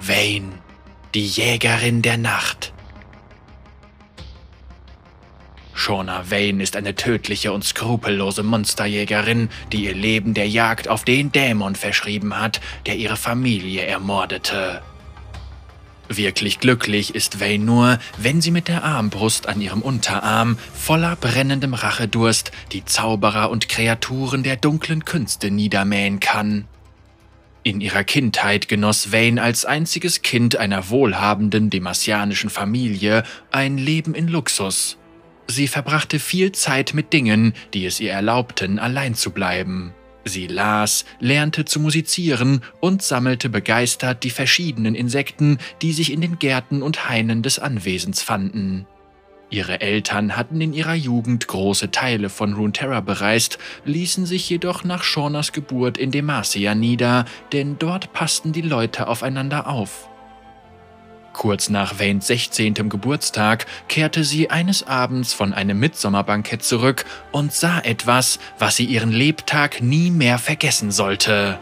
Vane, die Jägerin der Nacht. Shona Vane ist eine tödliche und skrupellose Monsterjägerin, die ihr Leben der Jagd auf den Dämon verschrieben hat, der ihre Familie ermordete. Wirklich glücklich ist Vane nur, wenn sie mit der Armbrust an ihrem Unterarm voller brennendem Rachedurst die Zauberer und Kreaturen der dunklen Künste niedermähen kann. In ihrer Kindheit genoss Vane als einziges Kind einer wohlhabenden demasianischen Familie ein Leben in Luxus. Sie verbrachte viel Zeit mit Dingen, die es ihr erlaubten, allein zu bleiben. Sie las, lernte zu musizieren und sammelte begeistert die verschiedenen Insekten, die sich in den Gärten und Hainen des Anwesens fanden. Ihre Eltern hatten in ihrer Jugend große Teile von Runeterra bereist, ließen sich jedoch nach Shaunas Geburt in Demacia nieder, denn dort passten die Leute aufeinander auf. Kurz nach Vanes 16. Geburtstag kehrte sie eines Abends von einem Mitsommerbankett zurück und sah etwas, was sie ihren Lebtag nie mehr vergessen sollte.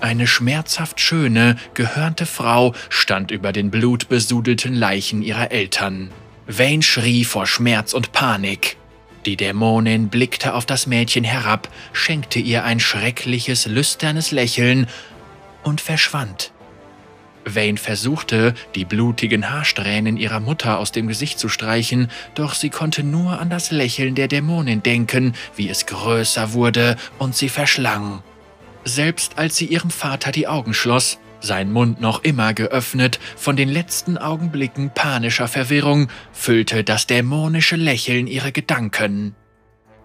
Eine schmerzhaft schöne, gehörnte Frau stand über den blutbesudelten Leichen ihrer Eltern. Vane schrie vor Schmerz und Panik. Die Dämonin blickte auf das Mädchen herab, schenkte ihr ein schreckliches, lüsternes Lächeln und verschwand. Vane versuchte, die blutigen Haarsträhnen ihrer Mutter aus dem Gesicht zu streichen, doch sie konnte nur an das Lächeln der Dämonin denken, wie es größer wurde und sie verschlang. Selbst als sie ihrem Vater die Augen schloss, sein Mund noch immer geöffnet, von den letzten Augenblicken panischer Verwirrung, füllte das dämonische Lächeln ihre Gedanken.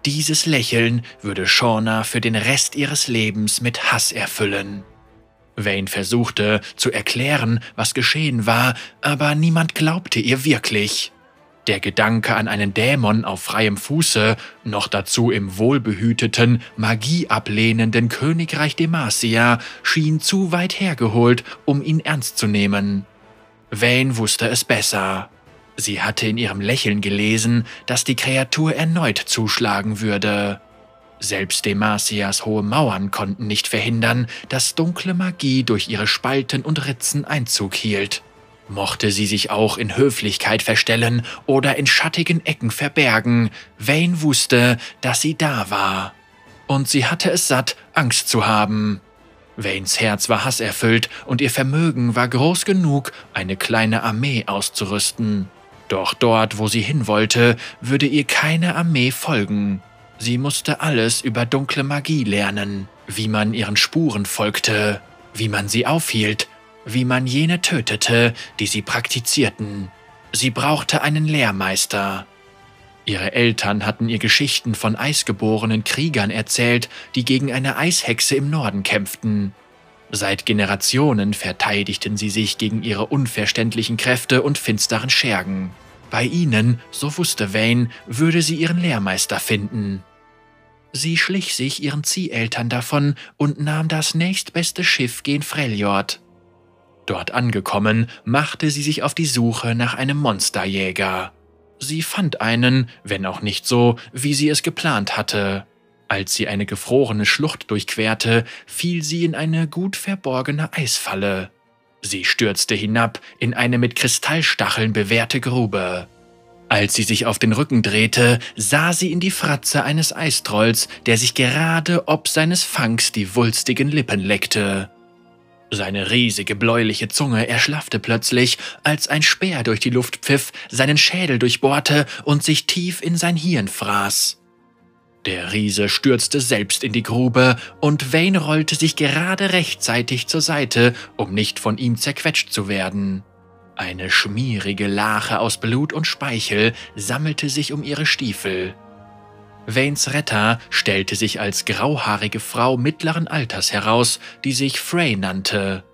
Dieses Lächeln würde Shauna für den Rest ihres Lebens mit Hass erfüllen. Vane versuchte zu erklären, was geschehen war, aber niemand glaubte ihr wirklich. Der Gedanke an einen Dämon auf freiem Fuße, noch dazu im wohlbehüteten, magieablehnenden Königreich Demacia, schien zu weit hergeholt, um ihn ernst zu nehmen. Vane wusste es besser. Sie hatte in ihrem Lächeln gelesen, dass die Kreatur erneut zuschlagen würde. Selbst Demacias hohe Mauern konnten nicht verhindern, dass dunkle Magie durch ihre Spalten und Ritzen Einzug hielt. Mochte sie sich auch in Höflichkeit verstellen oder in schattigen Ecken verbergen, Vane wusste, dass sie da war. Und sie hatte es satt, Angst zu haben. Vanes Herz war hasserfüllt und ihr Vermögen war groß genug, eine kleine Armee auszurüsten. Doch dort, wo sie hin wollte, würde ihr keine Armee folgen. Sie musste alles über dunkle Magie lernen, wie man ihren Spuren folgte, wie man sie aufhielt wie man jene tötete, die sie praktizierten. Sie brauchte einen Lehrmeister. Ihre Eltern hatten ihr Geschichten von eisgeborenen Kriegern erzählt, die gegen eine Eishexe im Norden kämpften. Seit Generationen verteidigten sie sich gegen ihre unverständlichen Kräfte und finsteren Schergen. Bei ihnen, so wusste Vane, würde sie ihren Lehrmeister finden. Sie schlich sich ihren Zieheltern davon und nahm das nächstbeste Schiff gen Freljord. Dort angekommen, machte sie sich auf die Suche nach einem Monsterjäger. Sie fand einen, wenn auch nicht so, wie sie es geplant hatte. Als sie eine gefrorene Schlucht durchquerte, fiel sie in eine gut verborgene Eisfalle. Sie stürzte hinab in eine mit Kristallstacheln bewehrte Grube. Als sie sich auf den Rücken drehte, sah sie in die Fratze eines Eistrolls, der sich gerade ob seines Fangs die wulstigen Lippen leckte. Seine riesige bläuliche Zunge erschlaffte plötzlich, als ein Speer durch die Luft pfiff, seinen Schädel durchbohrte und sich tief in sein Hirn fraß. Der Riese stürzte selbst in die Grube und Wayne rollte sich gerade rechtzeitig zur Seite, um nicht von ihm zerquetscht zu werden. Eine schmierige Lache aus Blut und Speichel sammelte sich um ihre Stiefel. Vanes Retter stellte sich als grauhaarige Frau mittleren Alters heraus, die sich Frey nannte.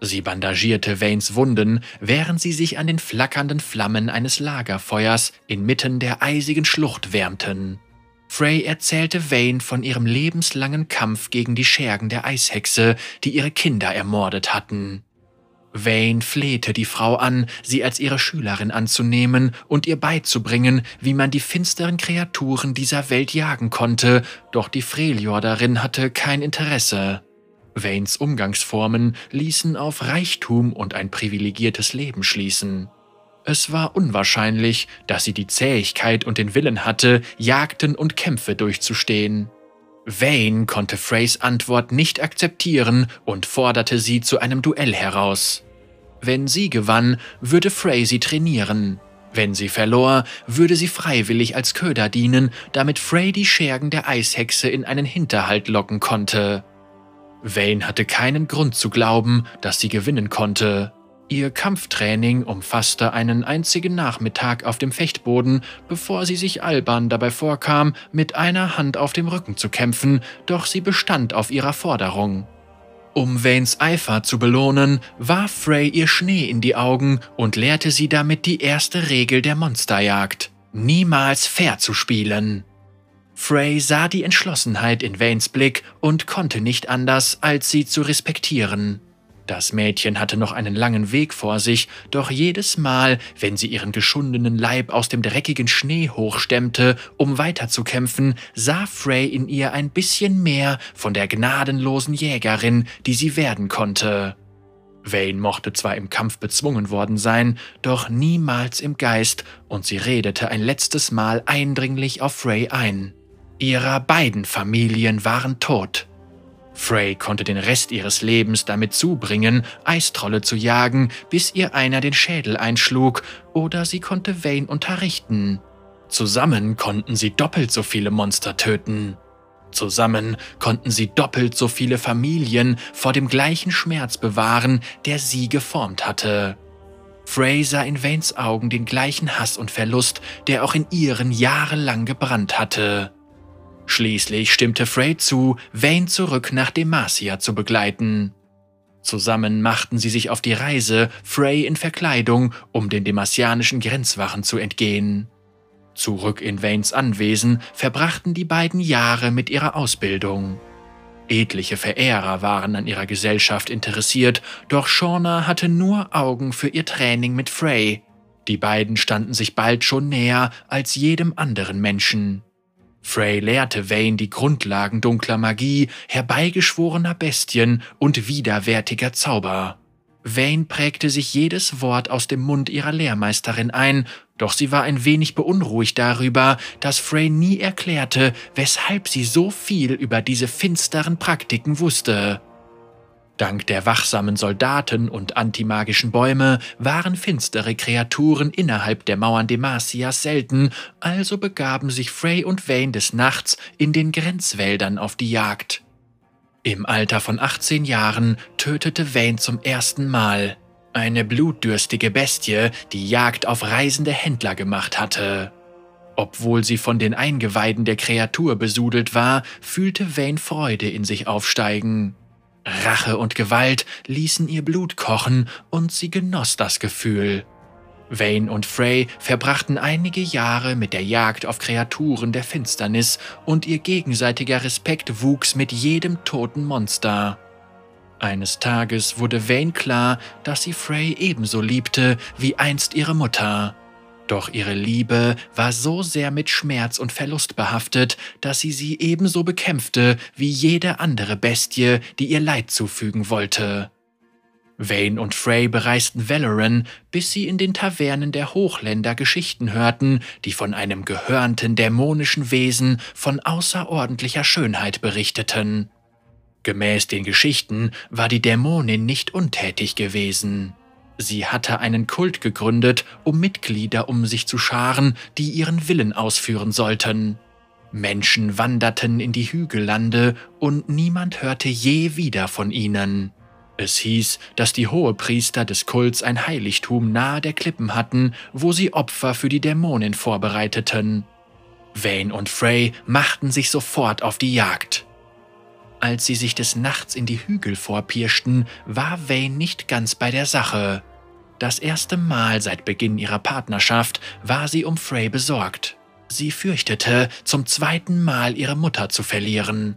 Sie bandagierte Vanes Wunden, während sie sich an den flackernden Flammen eines Lagerfeuers inmitten der eisigen Schlucht wärmten. Frey erzählte Vane von ihrem lebenslangen Kampf gegen die Schergen der Eishexe, die ihre Kinder ermordet hatten. Vane flehte die Frau an, sie als ihre Schülerin anzunehmen und ihr beizubringen, wie man die finsteren Kreaturen dieser Welt jagen konnte, doch die Freljorderin hatte kein Interesse. Waynes Umgangsformen ließen auf Reichtum und ein privilegiertes Leben schließen. Es war unwahrscheinlich, dass sie die Zähigkeit und den Willen hatte, Jagden und Kämpfe durchzustehen. Wayne konnte Freys Antwort nicht akzeptieren und forderte sie zu einem Duell heraus. Wenn sie gewann, würde Frey sie trainieren. Wenn sie verlor, würde sie freiwillig als Köder dienen, damit Frey die Schergen der Eishexe in einen Hinterhalt locken konnte. Wayne hatte keinen Grund zu glauben, dass sie gewinnen konnte. Ihr Kampftraining umfasste einen einzigen Nachmittag auf dem Fechtboden, bevor sie sich albern dabei vorkam, mit einer Hand auf dem Rücken zu kämpfen, doch sie bestand auf ihrer Forderung. Um Waynes Eifer zu belohnen, warf Frey ihr Schnee in die Augen und lehrte sie damit die erste Regel der Monsterjagd: niemals fair zu spielen. Frey sah die Entschlossenheit in Waynes Blick und konnte nicht anders, als sie zu respektieren. Das Mädchen hatte noch einen langen Weg vor sich, doch jedes Mal, wenn sie ihren geschundenen Leib aus dem dreckigen Schnee hochstemmte, um weiterzukämpfen, sah Frey in ihr ein bisschen mehr von der gnadenlosen Jägerin, die sie werden konnte. Vane mochte zwar im Kampf bezwungen worden sein, doch niemals im Geist, und sie redete ein letztes Mal eindringlich auf Frey ein. Ihrer beiden Familien waren tot. Frey konnte den Rest ihres Lebens damit zubringen, Eistrolle zu jagen, bis ihr einer den Schädel einschlug, oder sie konnte Vane unterrichten. Zusammen konnten sie doppelt so viele Monster töten. Zusammen konnten sie doppelt so viele Familien vor dem gleichen Schmerz bewahren, der sie geformt hatte. Frey sah in Vanes Augen den gleichen Hass und Verlust, der auch in ihren jahrelang gebrannt hatte. Schließlich stimmte Frey zu, Vane zurück nach Demacia zu begleiten. Zusammen machten sie sich auf die Reise, Frey in Verkleidung, um den demasianischen Grenzwachen zu entgehen. Zurück in Vanes Anwesen verbrachten die beiden Jahre mit ihrer Ausbildung. Etliche Verehrer waren an ihrer Gesellschaft interessiert, doch Shauna hatte nur Augen für ihr Training mit Frey. Die beiden standen sich bald schon näher als jedem anderen Menschen. Frey lehrte Vane die Grundlagen dunkler Magie, herbeigeschworener Bestien und widerwärtiger Zauber. Vane prägte sich jedes Wort aus dem Mund ihrer Lehrmeisterin ein, doch sie war ein wenig beunruhigt darüber, dass Frey nie erklärte, weshalb sie so viel über diese finsteren Praktiken wusste. Dank der wachsamen Soldaten und antimagischen Bäume waren finstere Kreaturen innerhalb der Mauern Demasias selten, also begaben sich Frey und Vane des Nachts in den Grenzwäldern auf die Jagd. Im Alter von 18 Jahren tötete Vane zum ersten Mal eine blutdürstige Bestie, die Jagd auf reisende Händler gemacht hatte. Obwohl sie von den Eingeweiden der Kreatur besudelt war, fühlte Vane Freude in sich aufsteigen. Rache und Gewalt ließen ihr Blut kochen und sie genoss das Gefühl. Vane und Frey verbrachten einige Jahre mit der Jagd auf Kreaturen der Finsternis und ihr gegenseitiger Respekt wuchs mit jedem toten Monster. Eines Tages wurde Vane klar, dass sie Frey ebenso liebte wie einst ihre Mutter. Doch ihre Liebe war so sehr mit Schmerz und Verlust behaftet, dass sie sie ebenso bekämpfte wie jede andere Bestie, die ihr Leid zufügen wollte. Vane und Frey bereisten Valoran, bis sie in den Tavernen der Hochländer Geschichten hörten, die von einem gehörnten dämonischen Wesen von außerordentlicher Schönheit berichteten. Gemäß den Geschichten war die Dämonin nicht untätig gewesen. Sie hatte einen Kult gegründet, um Mitglieder um sich zu scharen, die ihren Willen ausführen sollten. Menschen wanderten in die Hügellande und niemand hörte je wieder von ihnen. Es hieß, dass die Hohepriester des Kults ein Heiligtum nahe der Klippen hatten, wo sie Opfer für die Dämonen vorbereiteten. Vane und Frey machten sich sofort auf die Jagd. Als sie sich des Nachts in die Hügel vorpirschten, war Vane nicht ganz bei der Sache. Das erste Mal seit Beginn ihrer Partnerschaft war sie um Frey besorgt. Sie fürchtete, zum zweiten Mal ihre Mutter zu verlieren.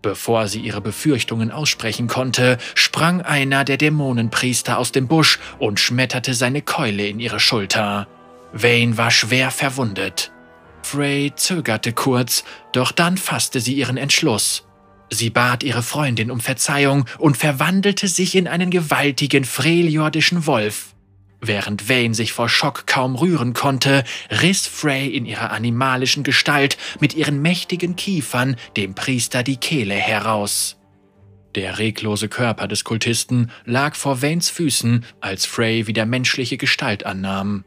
Bevor sie ihre Befürchtungen aussprechen konnte, sprang einer der Dämonenpriester aus dem Busch und schmetterte seine Keule in ihre Schulter. Vane war schwer verwundet. Frey zögerte kurz, doch dann fasste sie ihren Entschluss. Sie bat ihre Freundin um Verzeihung und verwandelte sich in einen gewaltigen freljordischen Wolf. Während Vane sich vor Schock kaum rühren konnte, riss Frey in ihrer animalischen Gestalt mit ihren mächtigen Kiefern dem Priester die Kehle heraus. Der reglose Körper des Kultisten lag vor Vanes Füßen, als Frey wieder menschliche Gestalt annahm.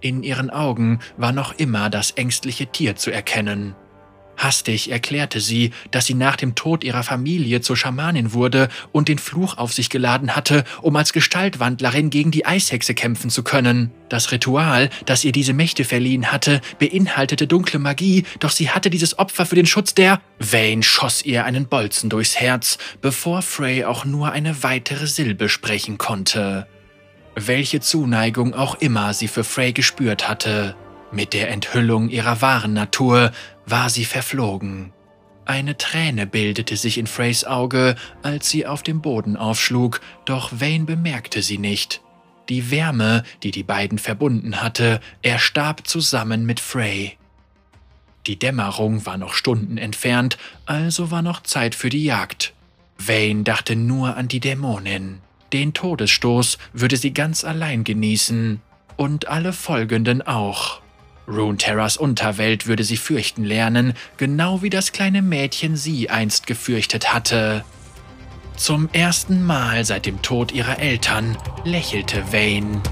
In ihren Augen war noch immer das ängstliche Tier zu erkennen. Hastig erklärte sie, dass sie nach dem Tod ihrer Familie zur Schamanin wurde und den Fluch auf sich geladen hatte, um als Gestaltwandlerin gegen die Eishexe kämpfen zu können. Das Ritual, das ihr diese Mächte verliehen hatte, beinhaltete dunkle Magie, doch sie hatte dieses Opfer für den Schutz der... Vane schoss ihr einen Bolzen durchs Herz, bevor Frey auch nur eine weitere Silbe sprechen konnte. Welche Zuneigung auch immer sie für Frey gespürt hatte, mit der Enthüllung ihrer wahren Natur war sie verflogen. Eine Träne bildete sich in Freys Auge, als sie auf dem Boden aufschlug, doch Vane bemerkte sie nicht. Die Wärme, die die beiden verbunden hatte, erstarb zusammen mit Frey. Die Dämmerung war noch Stunden entfernt, also war noch Zeit für die Jagd. Vane dachte nur an die Dämonin. Den Todesstoß würde sie ganz allein genießen und alle folgenden auch. Runeterras Unterwelt würde sie fürchten lernen, genau wie das kleine Mädchen sie einst gefürchtet hatte. Zum ersten Mal seit dem Tod ihrer Eltern lächelte Vane.